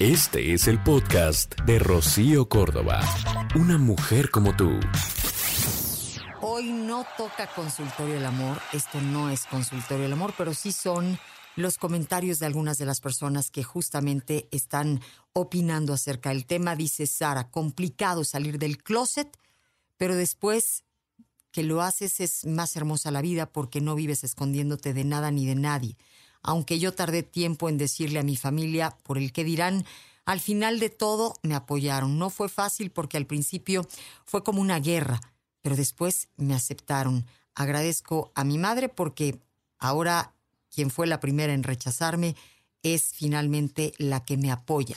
Este es el podcast de Rocío Córdoba. Una mujer como tú. Hoy no toca consultorio del amor. Esto no es consultorio del amor, pero sí son los comentarios de algunas de las personas que justamente están opinando acerca del tema. Dice Sara, complicado salir del closet, pero después que lo haces es más hermosa la vida porque no vives escondiéndote de nada ni de nadie aunque yo tardé tiempo en decirle a mi familia por el que dirán, al final de todo me apoyaron. No fue fácil porque al principio fue como una guerra, pero después me aceptaron. Agradezco a mi madre porque ahora quien fue la primera en rechazarme es finalmente la que me apoya.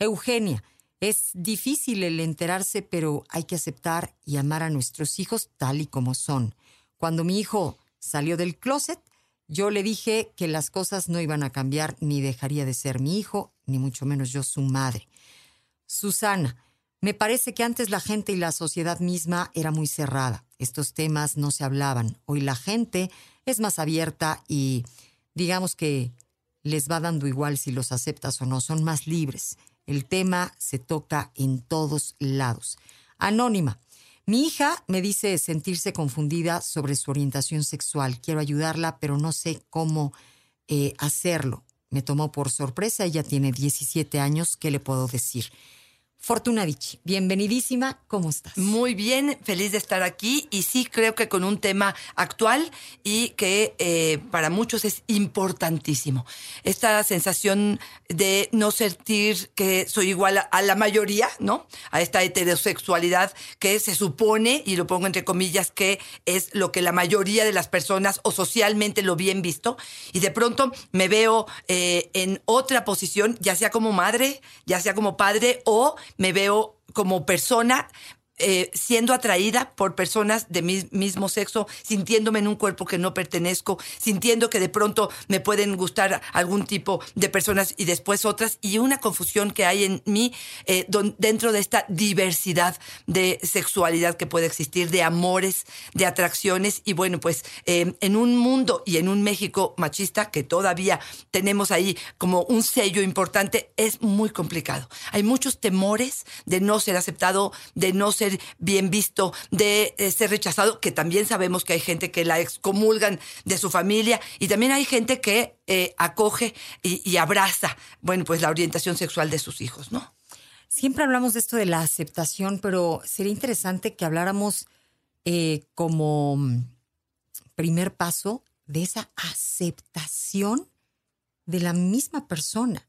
Eugenia, es difícil el enterarse, pero hay que aceptar y amar a nuestros hijos tal y como son. Cuando mi hijo salió del closet, yo le dije que las cosas no iban a cambiar ni dejaría de ser mi hijo, ni mucho menos yo su madre. Susana, me parece que antes la gente y la sociedad misma era muy cerrada. Estos temas no se hablaban. Hoy la gente es más abierta y digamos que les va dando igual si los aceptas o no, son más libres. El tema se toca en todos lados. Anónima, mi hija me dice sentirse confundida sobre su orientación sexual. Quiero ayudarla, pero no sé cómo eh, hacerlo. Me tomó por sorpresa, ella tiene 17 años, ¿qué le puedo decir? Fortuna Dichi, bienvenidísima, ¿cómo estás? Muy bien, feliz de estar aquí y sí creo que con un tema actual y que eh, para muchos es importantísimo. Esta sensación de no sentir que soy igual a, la mayoría, ¿no? A esta heterosexualidad que se supone, y lo pongo entre comillas, que es lo que la mayoría de las personas o socialmente lo bien visto, y de pronto me veo eh, en otra posición, ya sea como madre, ya sea como padre o me veo como persona eh, siendo atraída por personas de mi mismo sexo, sintiéndome en un cuerpo que no pertenezco, sintiendo que de pronto me pueden gustar algún tipo de personas y después otras, y una confusión que hay en mí eh, dentro de esta diversidad de sexualidad que puede existir, de amores, de atracciones, y bueno, pues eh, en un mundo y en un México machista que todavía tenemos ahí como un sello importante, es muy complicado. Hay muchos temores de no ser aceptado, de no ser bien visto, de eh, ser rechazado, que también sabemos que hay gente que la excomulgan de su familia y también hay gente que eh, acoge y, abraza, bueno, pues la orientación sexual de sus hijos, ¿no? Siempre hablamos de esto de la aceptación, pero sería interesante que habláramos eh, como mm, primer paso de esa aceptación de la misma persona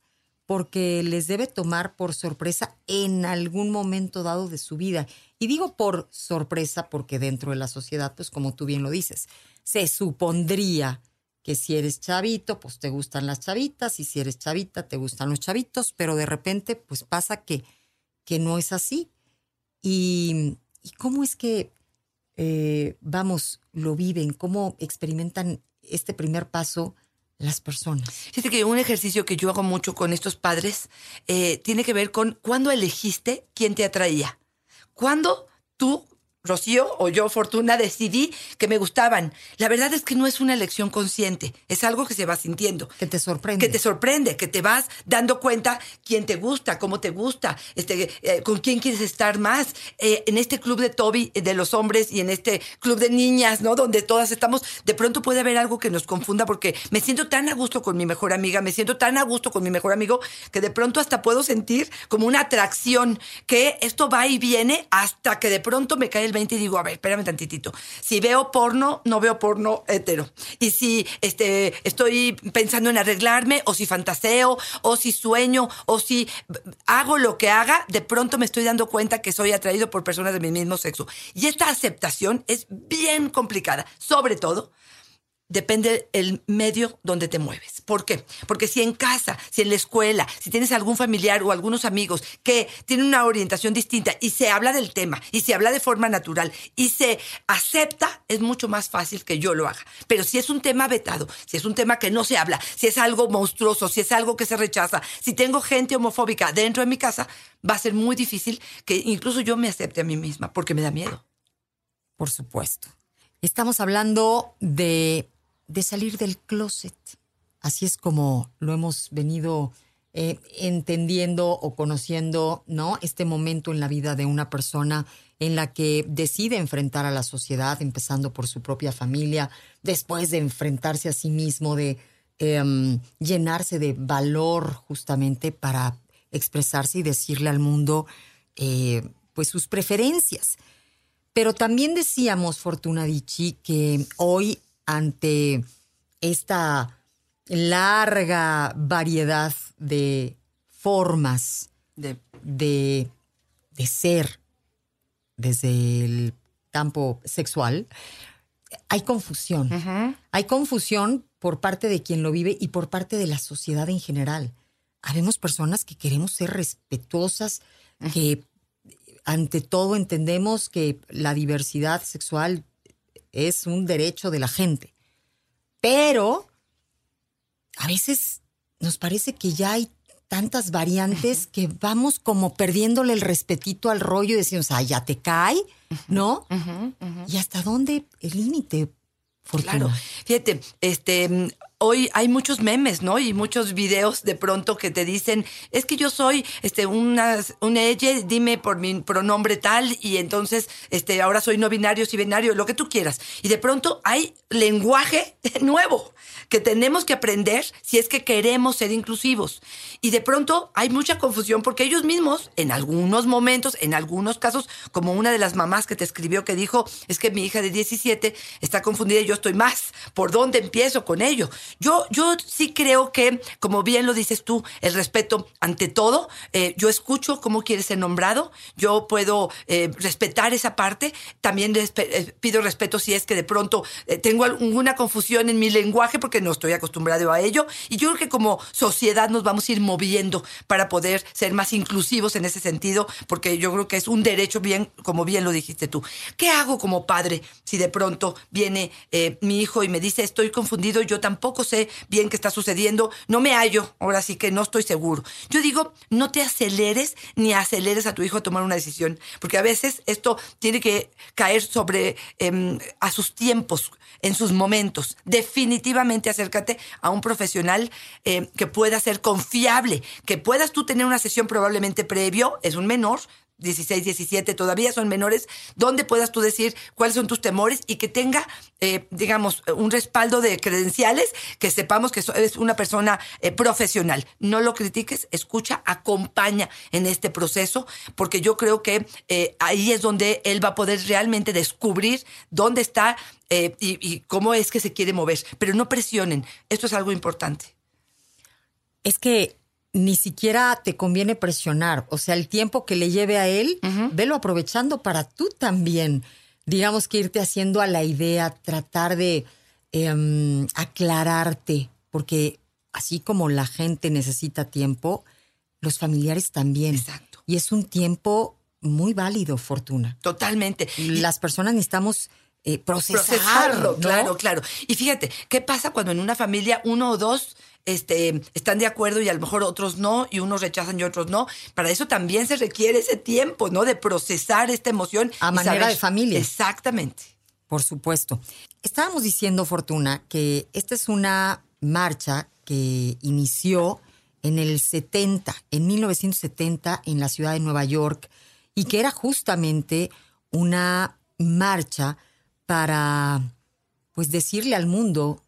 porque les debe tomar por sorpresa en algún momento dado de su vida. Y digo por sorpresa porque dentro de la sociedad, pues como tú bien lo dices, se supondría que si eres chavito, pues te gustan las chavitas, y si eres chavita, te gustan los chavitos, pero de repente, pues pasa que, que no es así. Y, cómo es que, eh, vamos, lo viven, cómo experimentan este primer paso las personas. Fíjate que un ejercicio que yo hago mucho con estos padres eh, tiene que ver con cuándo elegiste quién te atraía. ¿Cuándo tú Rocío o yo, Fortuna, decidí que me gustaban. La verdad es que no es una elección consciente, es algo que se va sintiendo. Que te sorprende. Que te sorprende, que te vas dando cuenta quién te gusta, cómo te gusta, este, eh, con quién quieres estar más. Eh, en este club de Toby, eh, de los hombres, y en este club de niñas, ¿no? Donde todas estamos, de pronto puede haber algo que nos confunda porque me siento tan a gusto con mi mejor amiga, me siento tan a gusto con mi mejor amigo, que de pronto hasta puedo sentir como una atracción, que esto va y viene hasta que de pronto me cae el 20 y digo, a ver, espérame tantitito. Si veo porno, no veo porno hetero. Y si este, estoy pensando en arreglarme, o si fantaseo, o si sueño, o si hago lo que haga, de pronto me estoy dando cuenta que soy atraído por personas de mi mismo sexo. Y esta aceptación es bien complicada, sobre todo depende el medio donde te mueves. ¿Por qué? Porque si en casa, si en la escuela, si tienes algún familiar o algunos amigos que tienen una orientación distinta y se habla del tema y se habla de forma natural y se acepta, es mucho más fácil que yo lo haga. Pero si es un tema vetado, si es un tema que no se habla, si es algo monstruoso, si es algo que se rechaza, si tengo gente homofóbica dentro de mi casa, va a ser muy difícil que incluso yo me acepte a mí misma porque me da miedo. Por supuesto. Estamos hablando de de salir del closet. Así es como lo hemos venido eh, entendiendo o conociendo, ¿no? Este momento en la vida de una persona en la que decide enfrentar a la sociedad, empezando por su propia familia, después de enfrentarse a sí mismo, de em, llenarse de valor justamente para expresarse y decirle al mundo, eh, pues, sus preferencias. Pero también decíamos, Fortuna Dichi, que hoy, ante esta larga variedad de formas de, de, ser desde el campo sexual, hay confusión. Hay confusión por parte de quien lo vive y por parte de la sociedad en general. Habemos personas que queremos ser respetuosas, que ante todo entendemos que la diversidad sexual es un derecho de la gente. Pero a veces nos parece que ya hay tantas variantes que vamos como perdiéndole el respetito al rollo y decimos, ah, ya te cae, ¿no? ¿Y hasta dónde el límite? Claro, fíjate, este, hoy hay muchos memes, ¿no? Y muchos videos de pronto que te dicen, es que yo soy este una, un ella, dime por mi pronombre tal, y entonces este, ahora soy no binario, si binario, lo que tú quieras. Y de pronto hay lenguaje nuevo que tenemos que aprender si es que queremos ser inclusivos. Y de pronto hay mucha confusión porque ellos mismos, en algunos momentos, en algunos casos, como una de las mamás que te escribió que dijo, es que mi hija de 17 está confundida y yo estoy más. ¿Por dónde empiezo con ello? Yo, yo sí creo que, como bien lo dices tú, el respeto ante todo. Eh, yo escucho cómo quieres ser nombrado. Yo puedo eh, respetar esa parte. También eh, pido respeto si es que de pronto tengo alguna confusión en mi lenguaje porque no estoy acostumbrado a ello. Y yo creo que como sociedad nos vamos a ir moviendo para poder ser más inclusivos en ese sentido, porque yo creo que es un derecho bien, como bien lo dijiste tú. ¿Qué hago como padre si de pronto viene mi hijo y me dice estoy confundido? Yo tampoco sé bien qué está sucediendo, no me hallo, ahora sí que no estoy seguro. Yo digo, no te aceleres ni aceleres a tu hijo a tomar una decisión, porque a veces esto tiene que caer sobre em, a sus tiempos, en sus momentos. Definitivamente acércate a un profesional em, que pueda ser confiable, que puedas tú tener una sesión probablemente previo, es un menor, 16, 17, todavía son menores, donde puedas tú decir cuáles son tus temores y que tenga, eh, digamos, un respaldo de credenciales, que sepamos que eres una persona eh, profesional. No lo critiques, escucha, acompaña en este proceso, porque yo creo que eh, ahí es donde él va a poder realmente descubrir dónde está y cómo es que se quiere mover. Pero no presionen, esto es algo importante. Es que ni siquiera te conviene presionar. O sea, el tiempo que le lleve a él, velo aprovechando para tú también, digamos que irte haciendo a la idea, tratar de em, aclararte, porque así como la gente necesita tiempo, los familiares también. Exacto. Y es un tiempo muy válido, Fortuna. Totalmente. Las personas necesitamos eh, procesarlo. Claro, claro. Y fíjate, ¿qué pasa cuando en una familia uno o dos este, están de acuerdo y a lo mejor otros no, y unos rechazan y otros no. Para eso también se requiere ese tiempo, ¿no? De procesar esta emoción. A manera de familia. Exactamente. Por supuesto. Estábamos diciendo, Fortuna, que esta es una marcha que inició en el 70, en 1970, en la ciudad de Nueva York, y que era justamente una marcha para, pues, decirle al mundo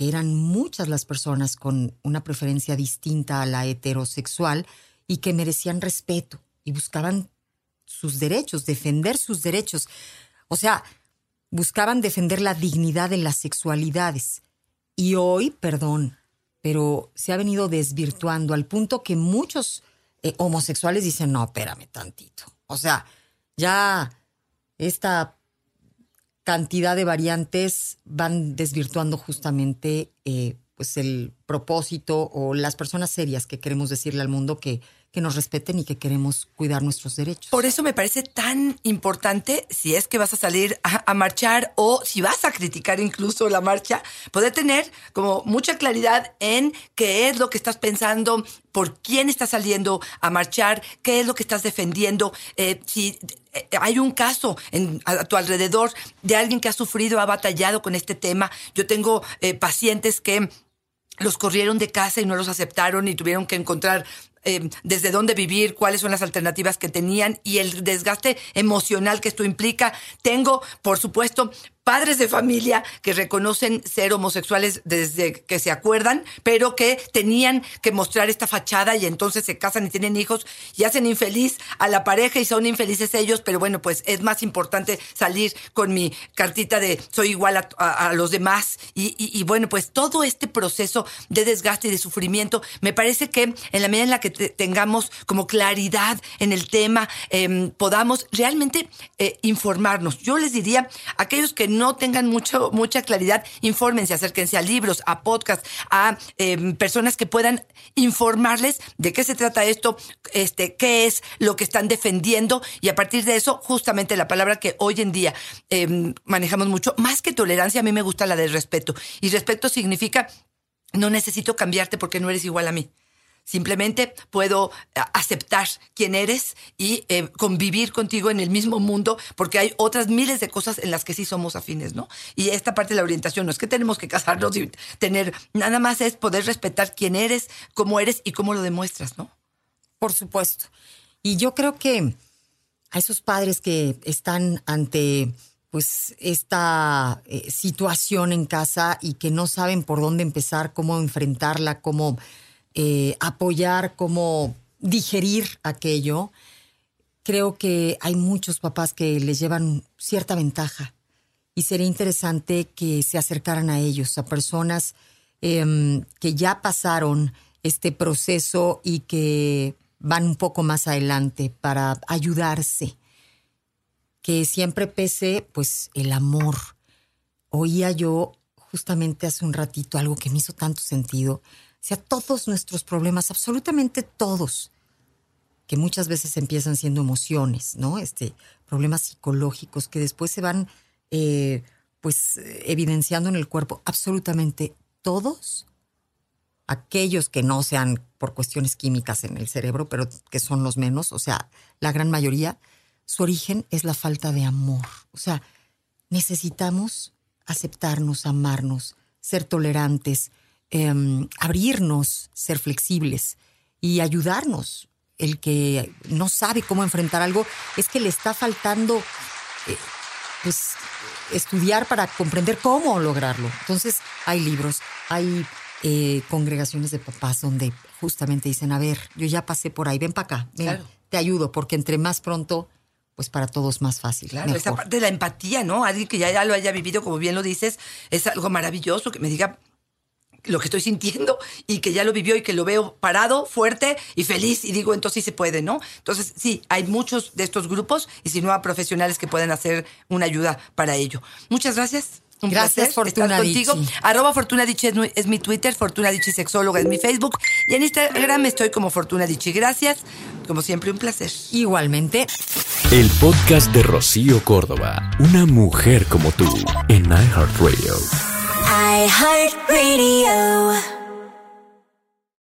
que eran muchas las personas con una preferencia distinta a la heterosexual y que merecían respeto y buscaban sus derechos, defender sus derechos. O sea, buscaban defender la dignidad de las sexualidades. Y hoy, perdón, pero se ha venido desvirtuando al punto que muchos eh, homosexuales dicen, no, espérame tantito. O sea, ya esta cantidad de variantes van desvirtuando justamente eh, pues el propósito o las personas serias que queremos decirle al mundo que que nos respeten y que queremos cuidar nuestros derechos. Por eso me parece tan importante, si es que vas a salir a, marchar o si vas a criticar incluso la marcha, poder tener como mucha claridad en qué es lo que estás pensando, por quién estás saliendo a marchar, qué es lo que estás defendiendo, eh, si eh, hay un caso a, tu alrededor de alguien que ha sufrido, ha batallado con este tema. Yo tengo eh, pacientes que los corrieron de casa y no los aceptaron y tuvieron que encontrar eh, desde dónde vivir, cuáles son las alternativas que tenían y el desgaste emocional que esto implica. Tengo, por supuesto, padres de familia que reconocen ser homosexuales desde que se acuerdan, pero que tenían que mostrar esta fachada y entonces se casan y tienen hijos y hacen infeliz a la pareja y son infelices ellos, pero bueno, pues es más importante salir con mi cartita de soy igual a, los demás y, bueno, pues todo este proceso de desgaste y de sufrimiento, me parece que en la medida en la que tengamos como claridad en el tema, em, podamos realmente eh, informarnos. Yo les diría, aquellos que no tengan mucho, mucha claridad, infórmense, acérquense a libros, a podcasts, a em, personas que puedan informarles de qué se trata esto, este, qué es lo que están defendiendo y a partir de eso, justamente la palabra que hoy en día em, manejamos mucho, más que tolerancia, a mí me gusta la de respeto. Y respeto significa no necesito cambiarte porque no eres igual a mí. Simplemente puedo eh, aceptar quién eres y eh, convivir contigo en el mismo mundo, porque hay otras miles de cosas en las que sí somos afines, ¿no? Y esta parte de la orientación no es que tenemos que casarnos y tener, nada más es poder respetar quién eres, cómo eres y cómo lo demuestras, ¿no? Por supuesto. Y yo creo que a esos padres que están ante pues esta eh, situación en casa y que no saben por dónde empezar, cómo enfrentarla, cómo eh, apoyar, cómo digerir aquello, creo que hay muchos papás que les llevan cierta ventaja y sería interesante que se acercaran a ellos, a personas em, que ya pasaron este proceso y que van un poco más adelante para ayudarse. Que siempre pese, pues, el amor. Oía yo justamente hace un ratito algo que me hizo tanto sentido sea, todos nuestros problemas, absolutamente todos, que muchas veces empiezan siendo emociones, ¿no? Este, problemas psicológicos que después se van, eh, pues, evidenciando en el cuerpo, absolutamente todos, aquellos que no sean por cuestiones químicas en el cerebro, pero que son los menos, o sea, la gran mayoría, su origen es la falta de amor. O sea, necesitamos aceptarnos, amarnos, ser tolerantes, Em, abrirnos, ser flexibles y ayudarnos. El que no sabe cómo enfrentar algo es que le está faltando eh, pues, estudiar para comprender cómo lograrlo. Entonces hay libros, hay eh, congregaciones de papás donde justamente dicen, a ver, yo ya pasé por ahí, ven para acá, te ayudo, porque entre más pronto pues para todos más fácil. Claro, esa parte de la empatía, ¿no? Alguien que ya, ya, lo haya vivido, como bien lo dices, es algo maravilloso, que me diga, lo que estoy sintiendo y que ya lo vivió y que lo veo parado, fuerte y feliz y digo, entonces sí se puede, ¿no? Entonces sí, hay muchos de estos grupos y si no a profesionales que pueden hacer una ayuda para ello. Muchas gracias. Un Gracias, Fortuna contigo. Arroba Fortuna es, mi Twitter, Fortuna Dichi Sexóloga es mi Facebook. Y en Instagram estoy como Fortuna Dichi. Gracias. Como siempre, un placer. Igualmente. El podcast de Rocío Córdoba. Una mujer como tú. En iHeartRadio. iHeartRadio.